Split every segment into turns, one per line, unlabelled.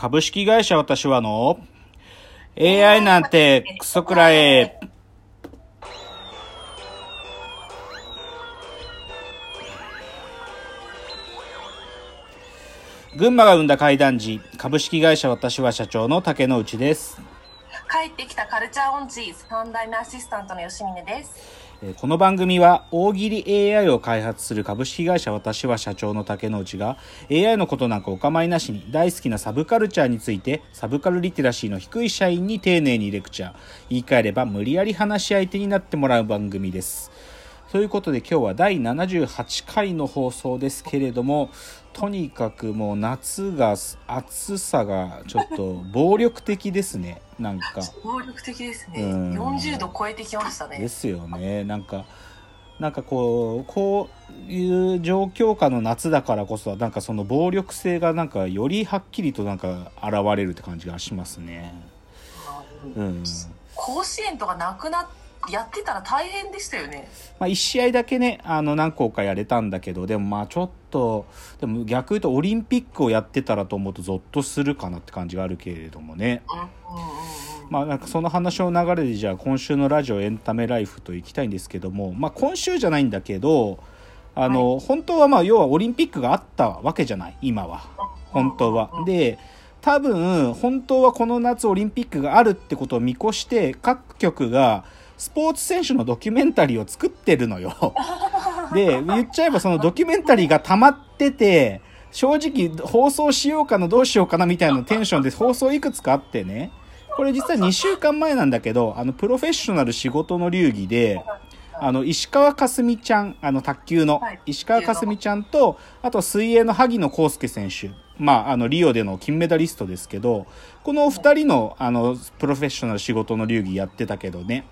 株式会社私はの AI なんてクソくらえ。群馬が生んだ怪談時、株式会社私は社長の竹之内です。
帰ってきたカルチャーオンチーズ3代目アシスタントの吉峰です
この番組は大喜利 AI を開発する株式会社私は社長の竹之内が AI のことなんかお構いなしに大好きなサブカルチャーについてサブカルリテラシーの低い社員に丁寧にレクチャー。言い換えれば無理やり話し相手になってもらう番組です。ということで今日は第78回の放送ですけれどもとにかくもう夏が暑さがちょっと暴力的ですね。なんか。
暴力的ですね。
うん。
40度超えてきましたね。
ですよね。なんかなんかこうこういう状況下の夏だからこそなんかその暴力性がなんかよりはっきりとなんか現れるって感じがしますね。うん
甲子園とかなくなっやってたら大変でしたよね。
まあ、1試合だけねあの何校かやれたんだけどでもまあちょっとでも逆言うとオリンピックをやってたらと思うとゾッとするかなって感じがあるけれどもね。まあなんかその話の流れでじゃあ今週のラジオエンタメライフといきたいんですけども、まあ、今週じゃないんだけどあの、本当はまあ要はオリンピックがあったわけじゃない今は。本当は。で多分本当はこの夏オリンピックがあるってことを見越して各局がスポーツ選手のドキュメンタリーを作ってるのよ。で言っちゃえばそのドキュメンタリーが溜まってて正直放送しようかなどうしようかなみたいなテンションで放送いくつかあってね。これ実は2週間前なんだけどあのプロフェッショナル仕事の流儀であの石川佳純ちゃんあの卓球の
はい
石川佳純ちゃんとあと水泳の萩野公介選手。まあ、あのリオでの金メダリストですけどこの2人のあのプロフェッショナル仕事の流儀やってたけどね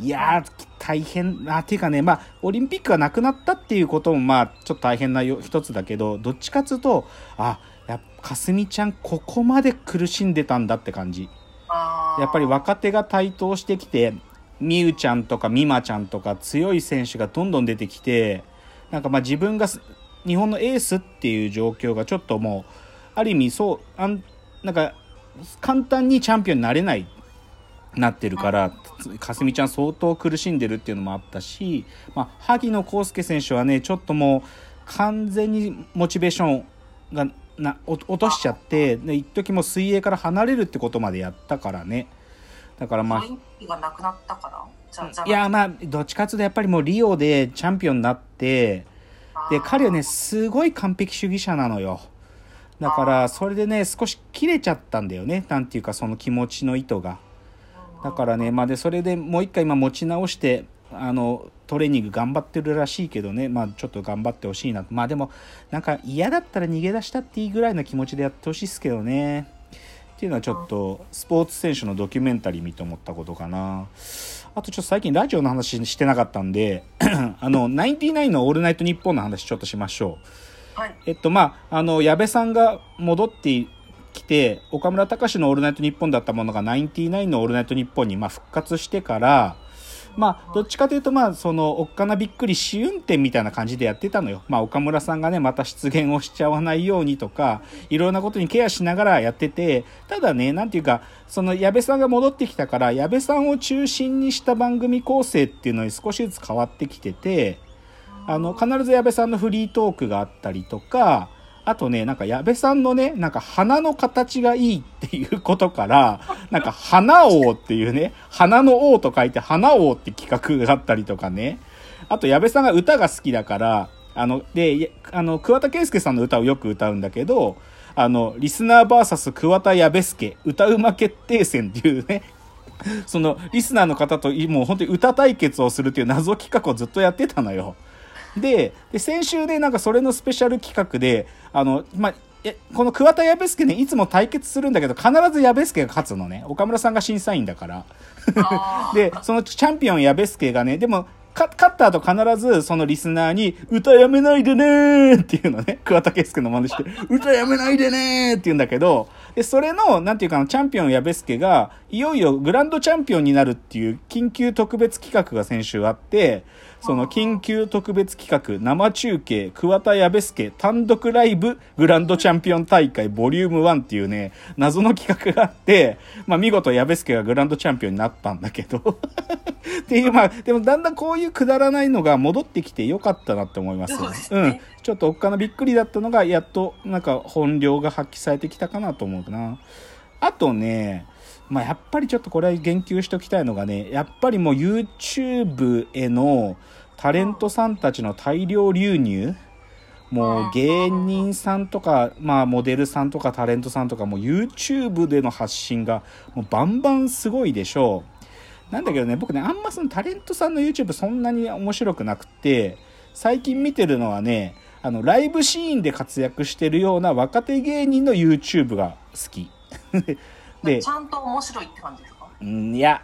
いやー、大変な、っていうかね、まあ、オリンピックがなくなったっていうことも、まあ、ちょっと大変なよ一つだけど、どっちかっつうと、あ、やかすみちゃん、ここまで苦しんでたんだって感じ。やっぱり若手が台頭してきて、みゆちゃんとかみまちゃんとか強い選手がどんどん出てきて、なんかまあ自分がす日本のエースっていう状況がちょっともう、ある意味そう、あんなんか、簡単にチャンピオンになれないなってるから、かすみちゃん相当苦しんでるっていうのもあったし、まあ、萩野公介選手はね、ちょっともう完全にモチベーションがなお落としちゃって、で一時もう水泳から離れるってことまでやったからね。だからまあいやまあどっちかっていうとやっぱりもうリオでチャンピオンになってで彼はねすごい完璧主義者なのよ。だからそれでね少し切れちゃったんだよね。なんていうかその気持ちの糸がだからねまあでそれでもう一回今持ち直してあのトレーニング頑張ってるらしいけどねまあちょっと頑張ってほしいなまあでもなんか嫌だったら逃げ出したっていいぐらいの気持ちでやってほしいですけどね。っていうのはちょっとスポーツ選手のドキュメンタリー見て思ったことかな。あとちょっと最近ラジオの話してなかったんで あのナインティナインのオールナイトニッポンの話ちょっとしましょう。
はい。
えっとまああの矢部さんが戻ってきて岡村隆史の「オールナイトニッポン」だったものがナインティナインの「オールナイトニッポン」にまあ復活してからまあどっちかというとまあそのおっかなびっくり試運転みたいな感じでやってたのよ。まあ岡村さんがねまた出現をしちゃわないようにとかいろんなことにケアしながらやっててただねなんていうかその矢部さんが戻ってきたから矢部さんを中心にした番組構成っていうのに少しずつ変わってきてて。あの、必ず矢部さんのフリートークがあったりとか、あとね、なんか矢部さんのね、なんか鼻の形がいいっていうことから、なんか花王っていうね、花の王と書いて花王って企画があったりとかね。あと矢部さんが歌が好きだから、あの、で、いあの、桑田佳祐さんの歌をよく歌うんだけど、あの、リスナー VS 桑田矢部助歌うま決定戦っていうね、そのリスナーの方ともう本当に歌対決をするっていう謎企画をずっとやってたのよ。で、で先週でなんかそれのスペシャル企画で、あの、まあ、えこの桑田矢部助ね、いつも対決するんだけど、必ず矢部助が勝つのね。岡村さんが審査員だから。で、そのチャンピオン矢部助がね、でも、か勝った後必ずそのリスナーに、歌やめないでねーっていうのね、桑田佳祐の真似して、歌やめないでねーって言うんだけど、で、それの、なんていうかな、チャンピオン矢部助が、いよいよグランドチャンピオンになるっていう緊急特別企画が先週あって、その緊急特別企画生中継桑田矢部助単独ライブグランドチャンピオン大会ボリューム1っていうね、謎の企画があって、まあ見事矢部助がグランドチャンピオンになったんだけど っていう、まあ、でもだんだんこういうくだらないのが戻ってきてよかったなって思います。うね、うん。ちょっとおっかなびっくりだったのが、やっとなんか本領が発揮されてきたかなと思うな。あとね、まあ、やっぱりちょっとこれは言及しておきたいのがね、やっぱりもう YouTube へのタレントさんたちの大量流入、もう芸人さんとか、まあモデルさんとかタレントさんとかも YouTube での発信がもうバンバンすごいでしょう。なんだけどね、僕ね、あんまそのタレントさんの YouTube そんなに面白くなくて、最近見てるのはね、あの、ライブシーンで活躍してるような若手芸人の YouTube が好き。
で、ちゃんと面白いって感じですか？
うん、いや、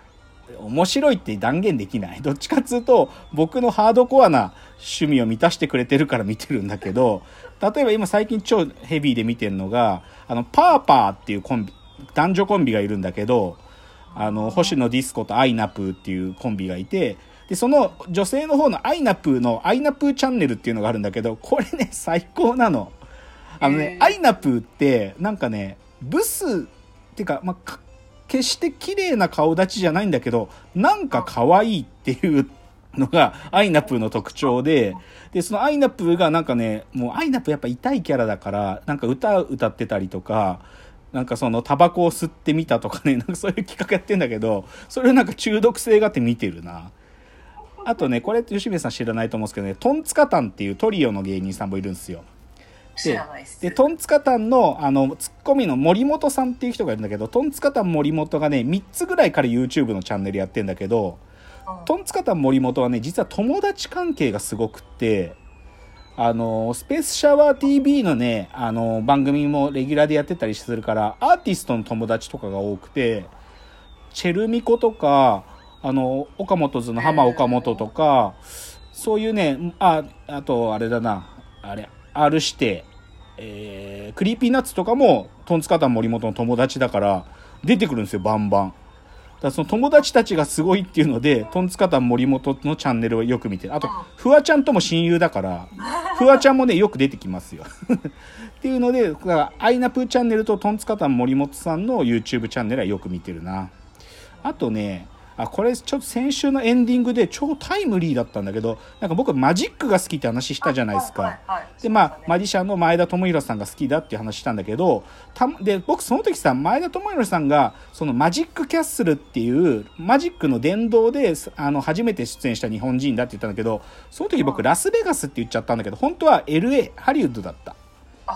面白いって断言できない。どっちかっつうと、僕のハードコアな趣味を満たしてくれてるから見てるんだけど、例えば今最近超ヘビーで見てるのが、あの、パーパーっていうコンビ、男女コンビがいるんだけど、あの、星野ディスコとアイナプーっていうコンビがいて、で、その女性の方のアイナプーのアイナプーチャンネルっていうのがあるんだけど、これね、最高なの。あのね、アイナプーって、なんかね、ブス、っていうか、まあ、決して綺麗な顔立ちじゃないんだけど、なんか可愛いっていうのがアイナプーの特徴で、で、そのアイナプーがなんかね、もうアイナプーやっぱ痛いキャラだから、なんか歌歌ってたりとか、なんかそのタバコを吸ってみたとかね、なんかそういう企画やってんだけど、それをなんか中毒性があって見てるな。あとね、これ吉部さん知らないと思うんですけどね、トンツカタンっていうトリオの芸人さんもいるんですよ。
で
でトンツカタンのあのツッコミの森本さんっていう人がいるんだけどトンツカタン森本がね3つぐらいから YouTube のチャンネルやってんだけど、うん、トンツカタン森本はね実は友達関係がすごくってあのスペースシャワー TV のねあの番組もレギュラーでやってたりするからアーティストの友達とかが多くてチェルミコとかあの岡本図の浜岡本とか、そういうねああとあれだなあれ R-指定、えー、 Creepy Nuts とかも、トンツカタン森本の友達だから、出てくるんですよ、バンバン。だその友達たちがすごいっていうので、トンツカタン森本のチャンネルをよく見てあと、フワちゃんとも親友だから、フワちゃんもね、よく出てきますよ。っていうので、だからアイナプーチャンネルとトンツカタン森本さんの YouTube チャンネルはよく見てるな。あとね、あこれちょっと先週のエンディングで超タイムリーだったんだけどなんか僕マジックが好きって話したじゃないですか、でまあマジシャンの前田智弘さんが好きだっていう話したんだけどたで僕その時さ前田智弘さんがそのマジックキャッスルっていうマジックの殿堂であの初めて出演した日本人だって言ったんだけどその時僕ラスベガスって言っちゃったんだけど本当は LA ハリウッドだった。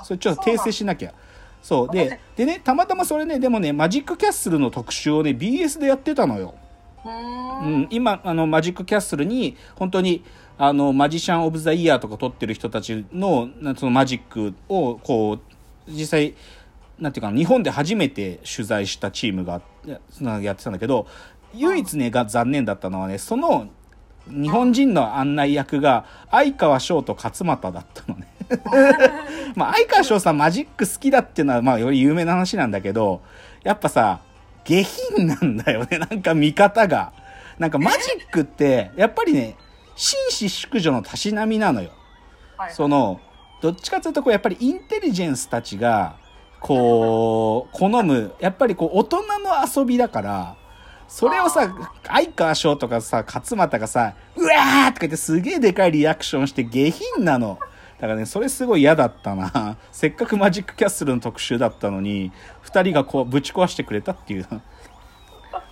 それちょっと訂正しなきゃ。そう。ででねたまたまそれねでもねマジックキャッスルの特集をね BS でやってたのようん、今あのマジックキャッスルに本当にあのマジシャン・オブ・ザ・イヤーとか撮ってる人たちのそのマジックをこう実際なんていうか日本で初めて取材したチームがやってたんだけど唯一ねが残念だったのはねその日本人の案内役が相川翔と勝俣だったのね。まあ相川翔さんマジック好きだっていうのはまあより有名な話なんだけどやっぱさ下品なんだよね、なんか見方が。なんかマジックって、やっぱりね、紳士淑女のたしなみなのよ。はい、その、どっちかというと、こう、やっぱりインテリジェンスたちが、こう、好む、やっぱりこう、大人の遊びだから、それをさ、相川翔とかさ、勝俣がさ、うわーとか言ってすげえでかいリアクションして下品なの。だからね、それすごい嫌だったな。せっかくマジックキャッスルの特集だったのに、二人がこうぶち壊してくれたっていう。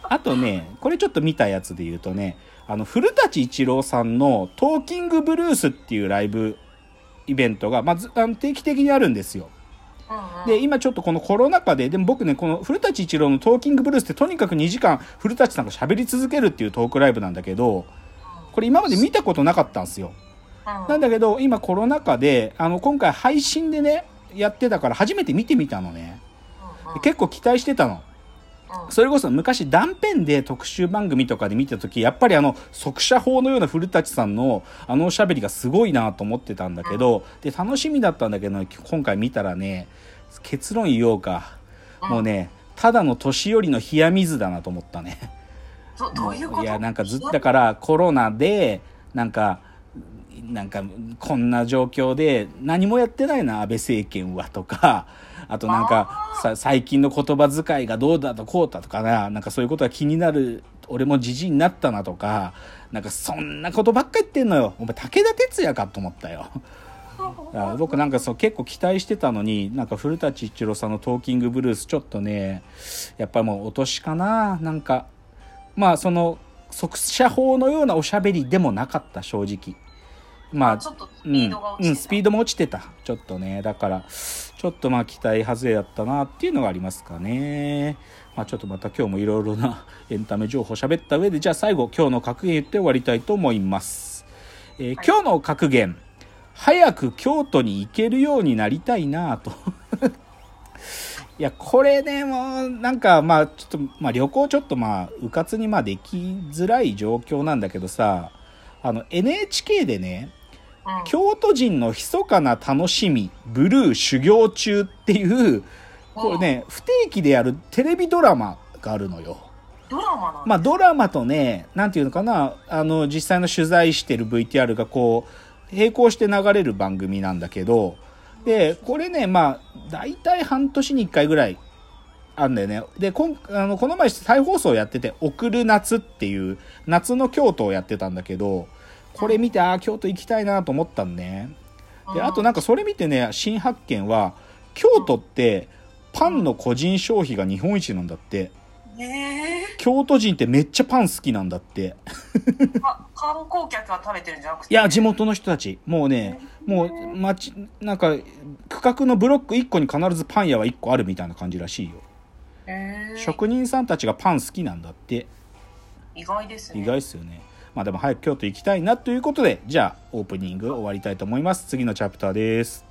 あとね、これちょっと見たやつで言うとね、あの、古舘一郎さんのトーキングブルースっていうライブイベントが、まず、あの定期的にあるんですよ。で、今ちょっとこのコロナ禍で、でも僕ね、この古舘一郎のトーキングブルースってとにかく2時間古舘さんが喋り続けるっていうトークライブなんだけど、これ今まで見たことなかったんですよ。なんだけど、今コロナ禍で、あの、今回配信でね、やってたから初めて見てみたのね。結構期待してたの。それこそ昔断片で特集番組とかで見た時やっぱりあの速射砲のような古舘さんのあのおしゃべりがすごいなと思ってたんだけどで楽しみだったんだけど今回見たらね結論言おうか。もうねただの年寄りの冷や水だなと思ったね。
どういうこと？
いやなんかずっとだからコロナでなんかなんかこんな状況で何もやってないな安倍政権はとか。あとなんかさ最近の言葉遣いがどうだとこうだとかな。なんかそういうことが気になる俺もじじいになったなとか。なんかそんなことばっか言ってんのよ。お前武田鉄矢かと思ったよ。僕なんかそう結構期待してたのになんか古舘一郎さんの「トーキングブルース」ちょっとねやっぱりもう落としかな。なんかまあその速射法のようなおしゃべりでもなかった正直まあ
ちょっとスピードが落ちてた、
うん、うんスピードも落ちてた。ちょっとねだからちょっとまあ期待外れやったなっていうのがありますかね。まあちょっとまた今日もいろいろな エンタメ情報喋った上でじゃあ最後今日の格言言って終わりたいと思います、えー
はい。
今日の格言。早く京都に行けるようになりたいなと。いやこれねもうなんかまあちょっとまあ旅行ちょっとまあうかつにまあできづらい状況なんだけどさあの NHK でね
うん
京都人の密かな楽しみブルー修行中っていうこれね不定期でやるテレビドラマがあるのよ。
ドラマ
まあドラマとねなんていうのかなあの実際の取材してる VTR がこう並行して流れる番組なんだけどでこれねまあ大体半年に1回ぐらいあんだよね。でこんあのこの前再放送やってて「送る夏」っていう夏の京都をやってたんだけどこれ見てああ京都行きたいなと思ったんね。であとなんかそれ見てね新発見は京都ってパンの個人消費が日本一なんだって。
ええ
京都人ってめっちゃパン好きなんだって。
観光客が食べてるんじゃなくて？
いや地元の人たち。もうねもう町なんか区画のブロック1個に必ずパン屋は1個あるみたいな感じらしいよ。
えー、
職人さんたちがパン好きなんだって。
意外ですね。
意外っすよねまあでも早く京都行きたいなということでじゃあオープニング終わりたいと思います。次のチャプターです。